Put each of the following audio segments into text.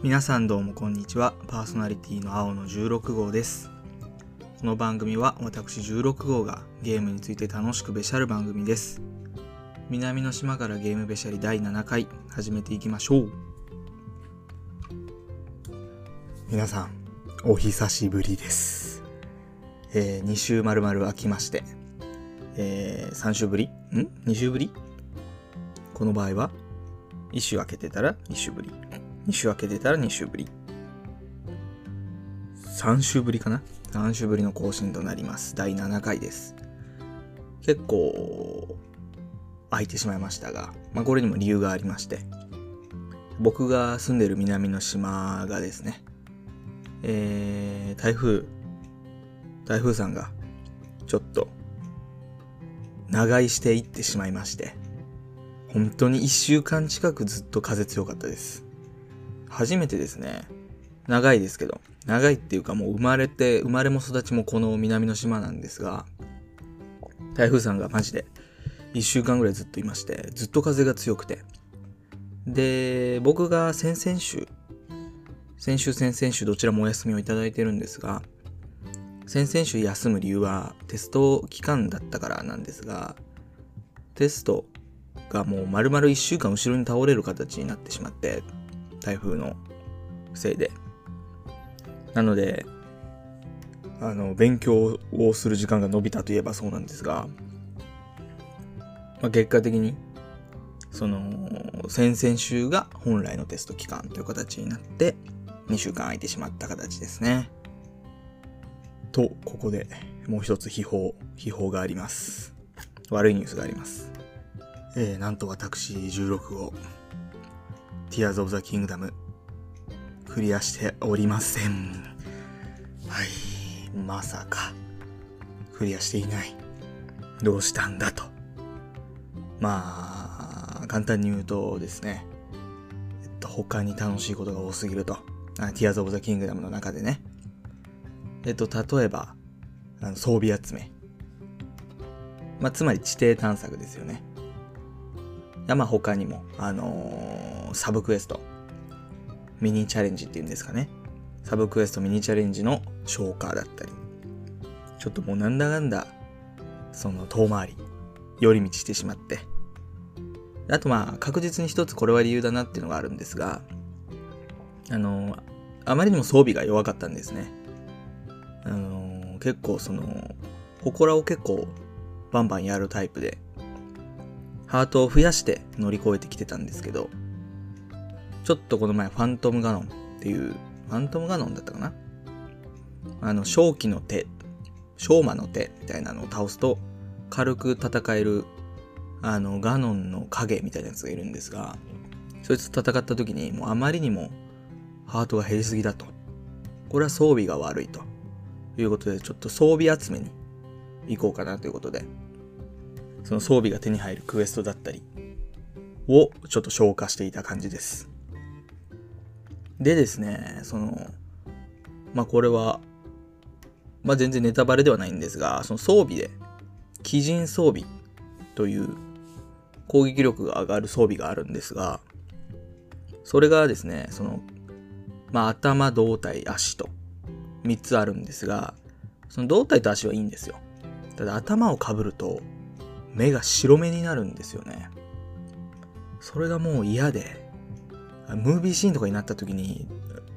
皆さんどうもこんにちは。パーソナリティの青の16号です。この番組は私16号がゲームについて楽しくべしゃる番組です。南の島からゲームべしゃり第7回始めていきましょう。皆さん、お久しぶりです。えー、2週まるまる空きまして、えー、3週ぶり？ん ?2 週ぶり？この場合は、1週空けてたら2週ぶり。2週空けてたら2週ぶり。3週ぶりかな ?3 週ぶりの更新となります。第7回です。結構、空いてしまいましたが、まあこれにも理由がありまして、僕が住んでる南の島がですね、えー、台風、台風さんが、ちょっと、長居していってしまいまして、本当に1週間近くずっと風強かったです。初めてですね。長いですけど。長いっていうかもう生まれて、生まれも育ちもこの南の島なんですが、台風さんがマジで1週間ぐらいずっといまして、ずっと風が強くて。で、僕が先々週、先週先々週どちらもお休みをいただいてるんですが、先々週休む理由はテスト期間だったからなんですが、テストがもう丸々1週間後ろに倒れる形になってしまって、台風のせいで。なので、あの、勉強をする時間が伸びたといえばそうなんですが、まあ、結果的に、その、先々週が本来のテスト期間という形になって、2週間空いてしまった形ですね。と、ここでもう一つ秘宝、秘宝があります。悪いニュースがあります。えー、なんと私16号、Tears of the Kingdom、クリアしておりません。はい、まさか、クリアしていない。どうしたんだと。まあ、簡単に言うとですね、えっと、他に楽しいことが多すぎると。あ Tears of the Kingdom の中でね。えっと、例えば、あの装備集め。まあ、つまり地底探索ですよね。まあ他にも、あのーサブクエスト、ミニチャレンジっていうんですかね。サブクエストミニチャレンジの消化だったり、ちょっともうなんだかんだ、その遠回り、寄り道してしまって。あとまあ確実に一つこれは理由だなっていうのがあるんですが、あのーあまりにも装備が弱かったんですね。あのー結構その、祠を結構バンバンやるタイプで、ハートを増やして乗り越えてきてたんですけど、ちょっとこの前ファントムガノンっていう、ファントムガノンだったかな？あの、正気の手、正魔の手みたいなのを倒すと、軽く戦える、あの、ガノンの影みたいなやつがいるんですが、そいつと戦った時に、もうあまりにもハートが減りすぎだと。これは装備が悪いと。いうことで、ちょっと装備集めに行こうかなということで、その装備が手に入るクエストだったりをちょっと消化していた感じです。でですね、その、まあこれは、まあ全然ネタバレではないんですが、その装備で、鬼人装備という攻撃力が上がる装備があるんですが、それがですね、その、まあ頭、胴体、足と3つあるんですが、その胴体と足はいいんですよ。ただ頭をかぶると目が白目になるんですよね。それがもう嫌で、ムービーシーンとかになった時に、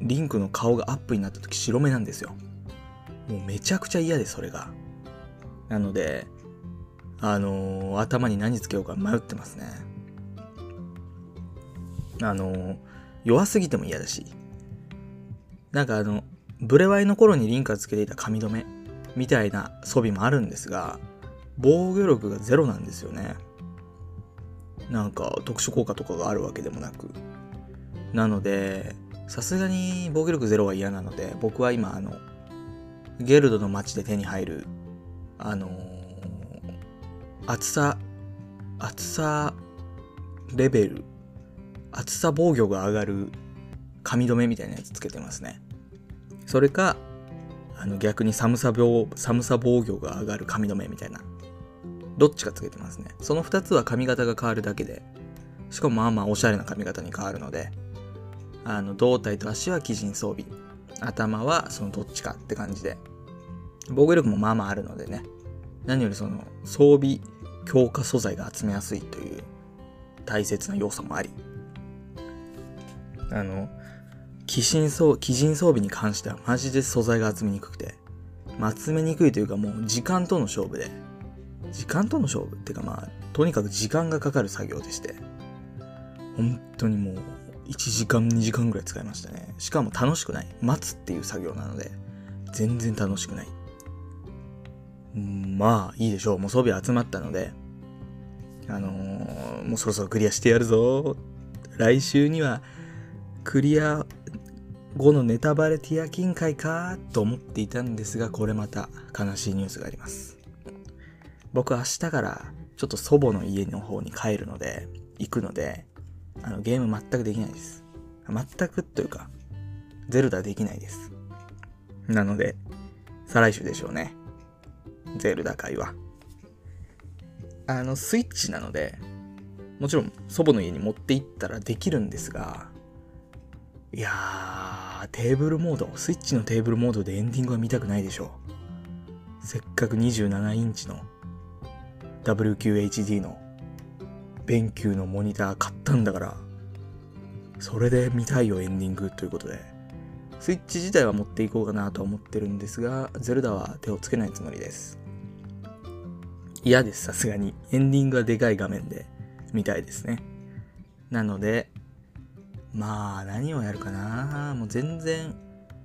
リンクの顔がアップになった時白目なんですよ。もうめちゃくちゃ嫌で、それが。なので、あのー頭に何つけようか迷ってますね。あのー弱すぎても嫌だし。なんかあの、ブレワイの頃にリンクがつけていた髪留めみたいな装備もあるんですが、防御力がゼロなんですよね。なんか特殊効果とかがあるわけでもなく。なので、さすがに防御力ゼロは嫌なので、僕は今あの、ゲルドの街で手に入る、あのー厚さ、厚さレベル、厚さ防御が上がる髪留めみたいなやつつけてますね。それか、あの逆に寒さ病、寒さ防御が上がる髪留めみたいな。どっちかつけてますね。その2つは髪型が変わるだけで、しかもまあまあおしゃれな髪型に変わるので、あの胴体と足は鬼人装備。頭はそのどっちかって感じで。防御力もまあまああるのでね。何よりその装備強化素材が集めやすいという大切な要素もあり。あの鬼人装鬼人装備に関してはマジで素材が集めにくくて、まあ、集めにくいというかもう時間との勝負で。時間との勝負っていうかまあとにかく時間がかかる作業でして。本当にもう1時間2時間ぐらい使いましたね。しかも楽しくない。待つっていう作業なので全然楽しくない。まあいいでしょう。もう装備集まったのであのー、もうそろそろクリアしてやるぞ。来週にはクリア後のネタバレティア金会かと思っていたんですがこれまた悲しいニュースがあります。僕明日からちょっと祖母の家の方に帰るので行くのであのゲーム全くできないです全くというかゼルダできないですなので再来週でしょうねゼルダ会は。あの、スイッチなので、もちろん祖母の家に持って行ったらできるんですが、いやー、テーブルモード、スイッチのテーブルモードでエンディングは見たくないでしょう。せっかく27インチの WQHD の勉強のモニター買ったんだから、それで見たいよエンディングということで、スイッチ自体は持っていこうかなと思ってるんですが、ゼルダは手をつけないつもりです。嫌です、さすがに。エンディングはでかい画面で見たいですね。なので、まあ、何をやるかなもう全然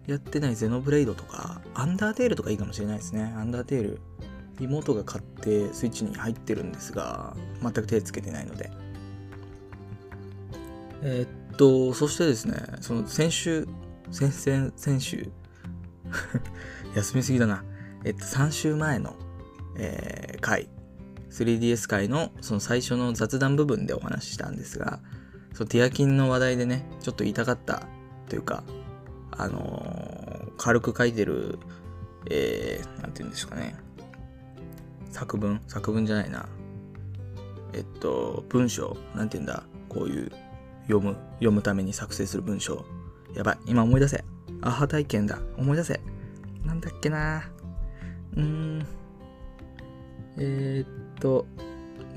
やってないゼノブレイドとか、アンダーテールとかいいかもしれないですね。アンダーテール。妹が買ってスイッチに入ってるんですが、全く手つけてないので。えー、っと、そしてですね、その先週、先々、先週 休みすぎだな。えっと、3週前のえー、回 3DS 回のその最初の雑談部分でお話ししたんですがそのティアキンの話題でねちょっと言いたかったというかあのー、軽く書いてるえー、て言うんですかね作文？作文じゃないな。えっと文章？なんて言うんだ？こういう読む読むために作成する文章。やばい。今思い出せ。アハ体験だ。思い出せ。なんだっけな。うーん。えー、っと、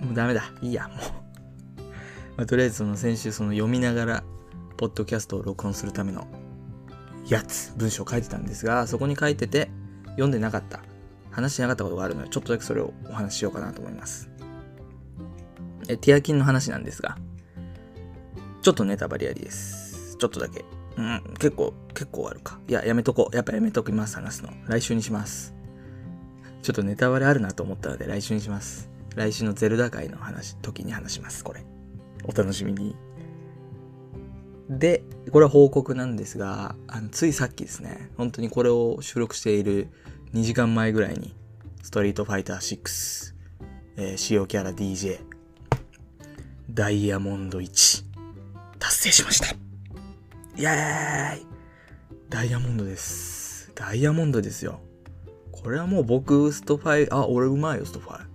もうダメだ。いいや、もう。まあ、とりあえずその先週その読みながら、ポッドキャストを録音するためのやつ、文章書いてたんですが、そこに書いてて、読んでなかった、話してなかったことがあるので、ちょっとだけそれをお話ししようかなと思います。え、ティアキンの話なんですが、ちょっとネタバレありです。ちょっとだけ。うん、結構、結構あるか。いや、やめとこう。やっぱやめときます、話すの。来週にします。ちょっとネタバレあるなと思ったので来週にします。来週のゼルダ界の話、時に話します、これ。お楽しみに。で、これは報告なんですが、あのついさっきですね、本当にこれを収録している2時間前ぐらいに、ストリートファイター6、えー、使用キャラ DJ、ダイヤモンド1、達成しましたイェーイダイヤモンドです。ダイヤモンドですよ。これはもう僕、ストファイ、あ、俺うまいよ、ストファイ。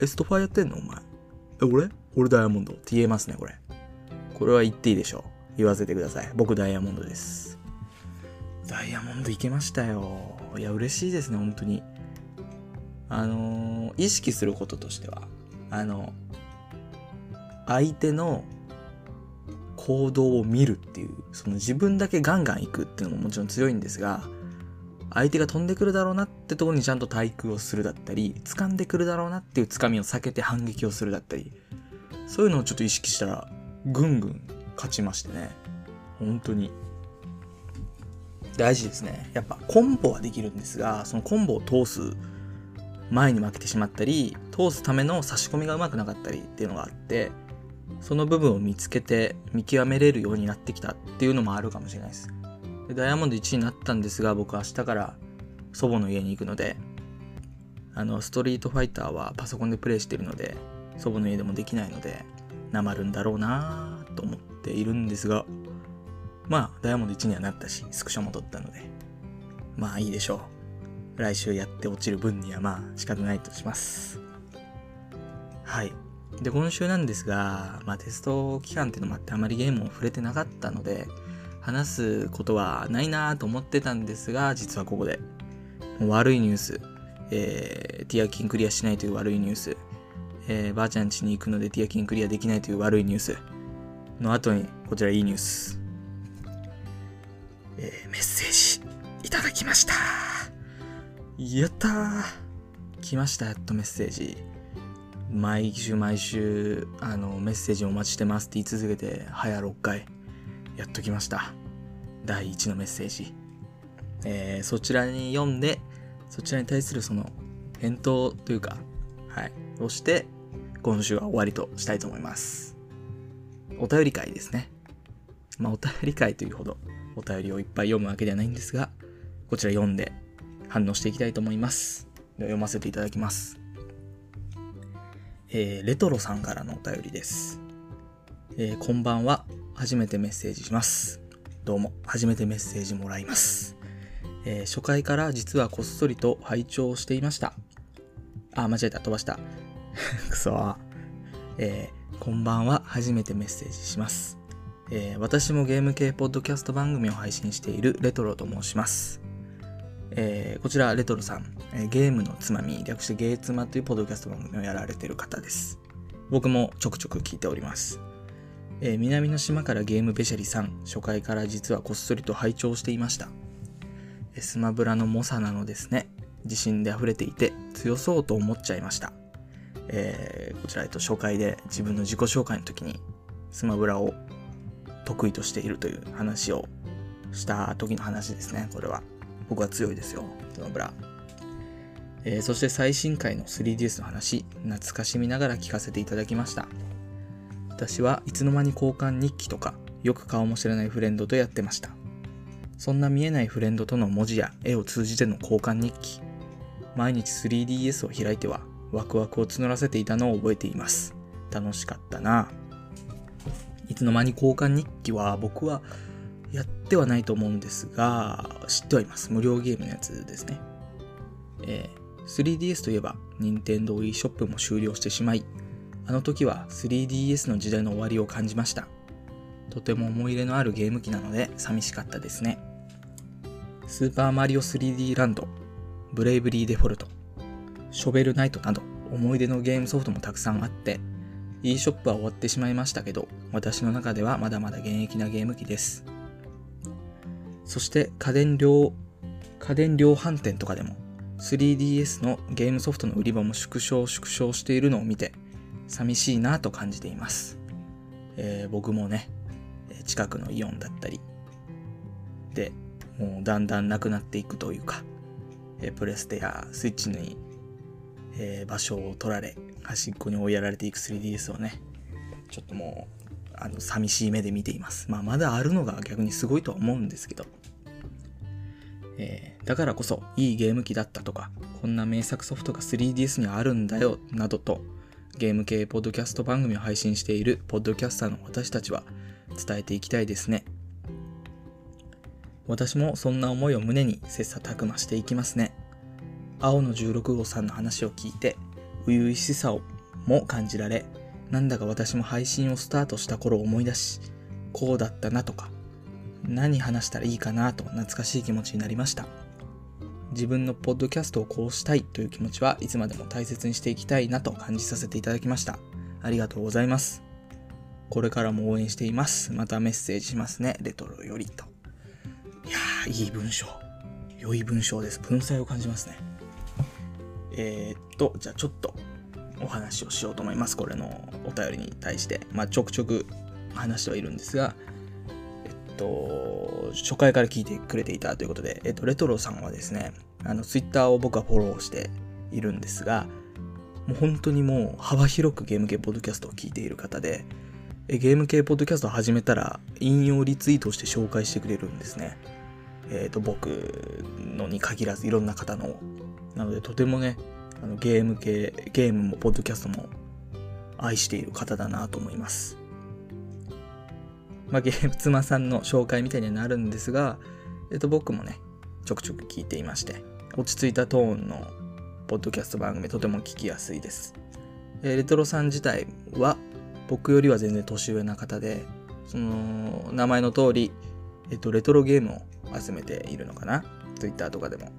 え、ストファイやってんの？お前。え、俺？俺ダイヤモンドって言えますね、これ。これは言っていいでしょう。言わせてください。僕ダイヤモンドです。ダイヤモンドいけましたよ。いや、嬉しいですね、本当に。あのー、意識することとしては、あの、相手の行動を見るっていう、その自分だけガンガン行くっていうのももちろん強いんですが、相手が飛んでくるだろうなってとこにちゃんと対空をするだったり、掴んでくるだろうなっていう掴みを避けて反撃をするだったり、そういうのをちょっと意識したら、ぐんぐん勝ちましてね。本当に。大事ですね。やっぱコンボはできるんですが、そのコンボを通す前に負けてしまったり、通すための差し込みがうまくなかったりっていうのがあって、その部分を見つけて見極めれるようになってきたっていうのもあるかもしれないです。でダイヤモンド1位になったんですが、僕明日から祖母の家に行くので、あの、ストリートファイターはパソコンでプレイしてるので、祖母の家でもできないので、なまるんだろうなと思っているんですが、まあ、ダイヤモンド1にはなったし、スクショも撮ったので、まあいいでしょう。来週やって落ちる分にはまあ仕方ないとします。はい。で、今週なんですが、まあテスト期間っていうのもあってあまりゲームを触れてなかったので、話すことはないなと思ってたんですが、実はここで、悪いニュース、えー、ティアキンクリアしないという悪いニュース、えー、ばあちゃん家に行くのでティアキンクリアできないという悪いニュースの後に、こちらいいニュース。えー、メッセージいただきました。やったー。来ました、やっとメッセージ。毎週毎週、あの、メッセージお待ちしてますって言い続けて、早6回、やっと来ました。第1のメッセージ。えー、そちらに読んで、そちらに対するその、返答というか、はい、をして、今週は終わりとしたいと思います。お便り会ですね。まあ、お便り会というほど、お便りをいっぱい読むわけではないんですが、こちら読んで反応していきたいと思います。では読ませていただきます。えー、レトロさんからのお便りです。えー、こんばんは。初めてメッセージします。どうも、初めてメッセージもらいます。えー、初回から実はこっそりと拝聴していました。あ、間違えた、飛ばした。くそえー、こんばんは。初めてメッセージします。えー、私もゲーム系ポッドキャスト番組を配信しているレトロと申します。えー、こちらレトロさん、えー、ゲームのつまみ、略してゲーツマというポッドキャスト番組をやられている方です。僕もちょくちょく聞いております。え、南の島からゲームべしゃりさん、初回から実はこっそりと拝聴していました。スマブラの猛者なのですね。自信で溢れていて強そうと思っちゃいました。え、こちら、えっと、初回で自分の自己紹介の時にスマブラを得意としているという話をした時の話ですね、これは。僕は強いですよ、スマブラ。えー、そして最新回の 3DS の話、懐かしみながら聞かせていただきました。私はいつの間に交換日記とか、よく顔も知らないフレンドとやってました。そんな見えないフレンドとの文字や絵を通じての交換日記。毎日 3DS を開いてはワクワクを募らせていたのを覚えています。楽しかったな。いつの間に交換日記は僕はやってはないと思うんですが、知ってはいます。無料ゲームのやつですね。えー、3DS といえば、任天堂 e ショップも終了してしまい、あの時は 3DS の時代の終わりを感じました。とても思い入れのあるゲーム機なので寂しかったですね。スーパーマリオ 3D ランド、ブレイブリーデフォルト、ショベルナイトなど思い出のゲームソフトもたくさんあって、e ショップは終わってしまいましたけど、私の中ではまだまだ現役なゲーム機です。そして家電量、家電量販店とかでも 3DS のゲームソフトの売り場も縮小縮小しているのを見て寂しいなと感じています。えー、僕もね、近くのイオンだったりでもうだんだんなくなっていくというか、え、プレステやスイッチに、えー、場所を取られ端っこに追いやられていく 3DS をねちょっともうあの寂しい目で見ています。まあ、まだあるのが逆にすごいとは思うんですけど、えー、だからこそいいゲーム機だったとか、こんな名作ソフトが 3DS にあるんだよ、などと、ゲーム系ポッドキャスト番組を配信しているポッドキャスターの私たちは伝えていきたいですね。私もそんな思いを胸に切磋琢磨していきますね。青の16号さんの話を聞いて、初々しさをも感じられ、なんだか私も配信をスタートした頃を思い出し、こうだったなとか、何話したらいいかなと懐かしい気持ちになりました。自分のポッドキャストをこうしたいという気持ちはいつまでも大切にしていきたいなと感じさせていただきました。ありがとうございます。これからも応援しています。またメッセージしますね。レトロよりと。いやー、いい文章。良い文章です。文才を感じますね。えー、っと、じゃあちょっとお話をしようと思います。これのお便りに対して。まあ、ちょくちょく話してはいるんですが、えっと、初回から聞いてくれていたということで、えっと、レトロさんはですね、あの、ツイッターを僕はフォローしているんですが、もう本当にもう幅広くゲーム系ポッドキャストを聞いている方で、えゲーム系ポッドキャストを始めたら引用リツイートして紹介してくれるんですね。えっ、ー、と、僕のに限らずいろんな方の。なのでとてもね、あのゲーム系、ゲームもポッドキャストも愛している方だなと思います。まあ、ゲーム妻さんの紹介みたいにはなるんですが、えっと、僕もね、ちょくちょく聞いていまして、落ち着いたトーンのポッドキャスト番組とても聞きやすいです。えレトロさん自体は僕よりは全然年上な方で、その名前の通り、えっと、レトロゲームを集めているのかな ?Twitter とかでも。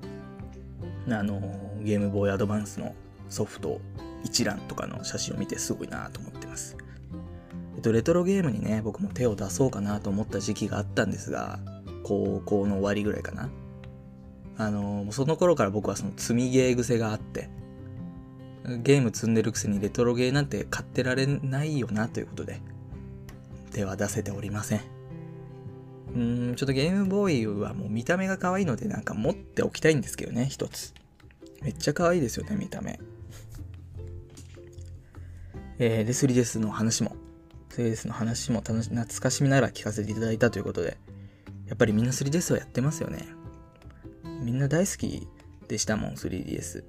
あの、ゲームボーイアドバンスのソフト一覧とかの写真を見てすごいなと思ってます。えっと、レトロゲームにね、僕も手を出そうかなと思った時期があったんですが、高校の終わりぐらいかな。あの、その頃から僕はその積みゲー癖があって、ゲーム積んでるくせにレトロゲーなんて買ってられないよなということで、手は出せておりません。うーん、ちょっとゲームボーイはもう見た目が可愛いのでなんか持っておきたいんですけどね、一つ。めっちゃ可愛いですよね、見た目。えー、で、3DS の話も、3DS の話も楽し懐かしみながら聞かせていただいたということで、やっぱりみんな 3DS はやってますよね。みんな大好きでしたもん、3DS。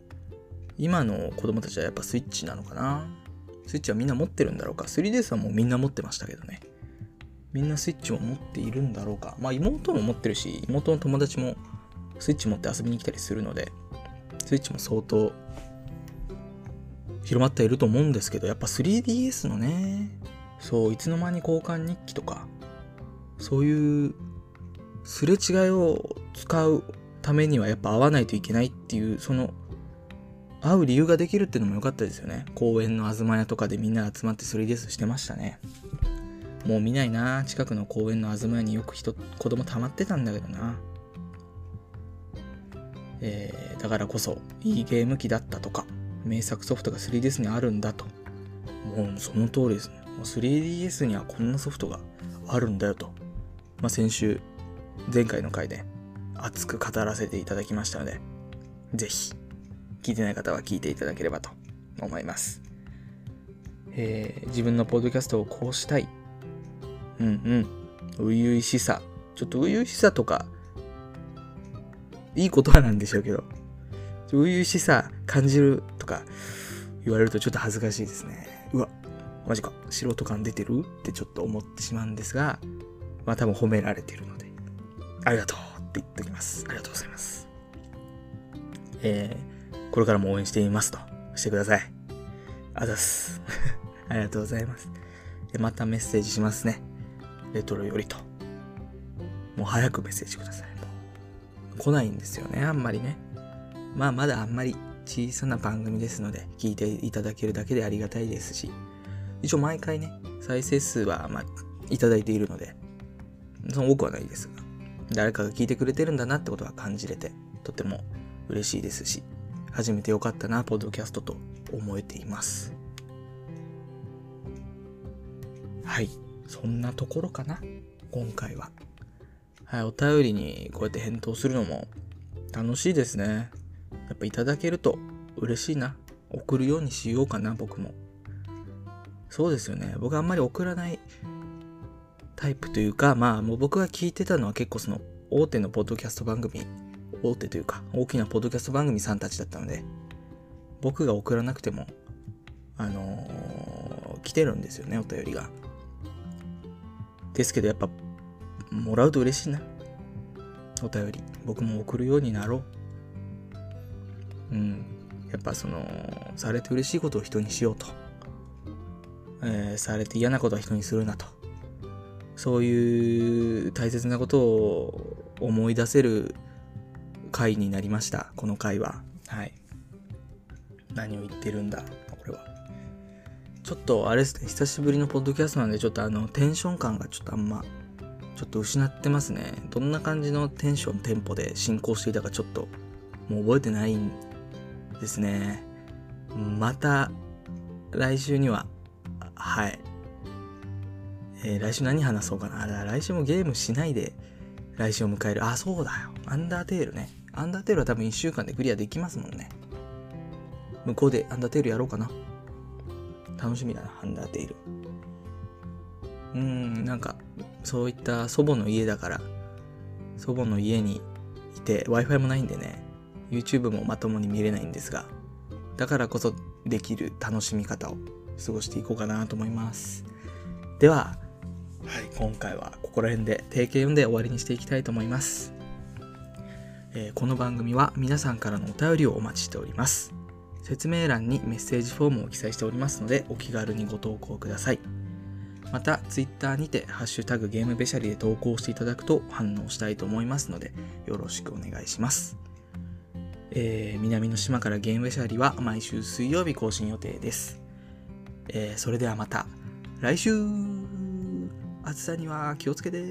今の子供たちはやっぱスイッチなのかな？スイッチはみんな持ってるんだろうか ?3DS はもうみんな持ってましたけどね。みんなスイッチを持っているんだろうか。まあ妹も持ってるし、妹の友達もスイッチ持って遊びに来たりするので、スイッチも相当広まっていると思うんですけど、やっぱ 3DS のね、そう、いつの間に交換日記とか、そういうすれ違いを使うためにはやっぱ会わないといけないっていう、その、会う理由ができるっていうのも良かったですよね。公園の東屋とかでみんな集まって 3DS してましたね。もう見ないな。近くの公園の東屋によく人子供溜まってたんだけどな。えー、だからこそいいゲーム機だったとか名作ソフトが 3DS にあるんだと。もうその通りですね。もう 3DS にはこんなソフトがあるんだよと、まあ、先週前回の回で熱く語らせていただきましたのでぜひ聞いてない方は聞いていただければと思います、えー、自分のポッドキャストをこうしたいうんうん。初々しさ。ちょっと初々しさとか、いい言葉なんでしょうけど、初々しさ感じるとか言われるとちょっと恥ずかしいですね。うわ、マジか、素人感出てる？ってちょっと思ってしまうんですが、まあ多分褒められてるので、ありがとうって言っておきます。ありがとうございます。えー、これからも応援していますとしてください。あざす。ありがとうございます。またメッセージしますね。レトロよりと。もう早くメッセージください。来ないんですよね、あんまりね。まあまだあんまり小さな番組ですので、聞いていただけるだけでありがたいですし、一応毎回ね、再生数はまあいただいているので、その多くはないですが、誰かが聞いてくれてるんだなってことは感じれて、とても嬉しいですし、初めてよかったな、ポッドキャストと思えています。はい。そんなところかな？今回は。はい、お便りにこうやって返答するのも楽しいですね。やっぱいただけると嬉しいな。送るようにしようかな、僕も。そうですよね。僕あんまり送らないタイプというか、まあもう僕が聞いてたのは結構その大手のポッドキャスト番組、大手というか大きなポッドキャスト番組さんたちだったので、僕が送らなくても、あのー、来てるんですよね、お便りが。ですけどやっぱ、もらうと嬉しいな。お便り。僕も送るようになろう。うん。やっぱその、されて嬉しいことを人にしようと。えー、されて嫌なことは人にするなと。そういう大切なことを思い出せる回になりました。この回は。はい。何を言ってるんだ、ちょっとあれですね、久しぶりのポッドキャストなんで、ちょっとあの、テンション感がちょっとあんま、ちょっと失ってますね。どんな感じのテンション、テンポで進行していたかちょっと、もう覚えてないんですね。また、来週には、はい。えー、来週何話そうかな。あ来週もゲームしないで、来週を迎える。あ、そうだよ。アンダーテールね。アンダーテールは多分1週間でクリアできますもんね。向こうでアンダーテールやろうかな。楽しみだな、ハンダーテイル。うーん、なんか、そういった祖母の家だから、祖母の家にいて、Wi-Fi もないんでね、YouTube もまともに見れないんですが、だからこそできる楽しみ方を過ごしていこうかなと思います。では、はい、今回はここら辺で定型読んで終わりにしていきたいと思います。えー、この番組は皆さんからのお便りをお待ちしております。説明欄にメッセージフォームを記載しておりますので、お気軽にご投稿ください。また、Twitter にて、ハッシュタグゲームべしゃりで投稿していただくと反応したいと思いますので、よろしくお願いします。えー南の島からゲームべしゃりは毎週水曜日更新予定です。えーそれではまた来週暑さには気をつけて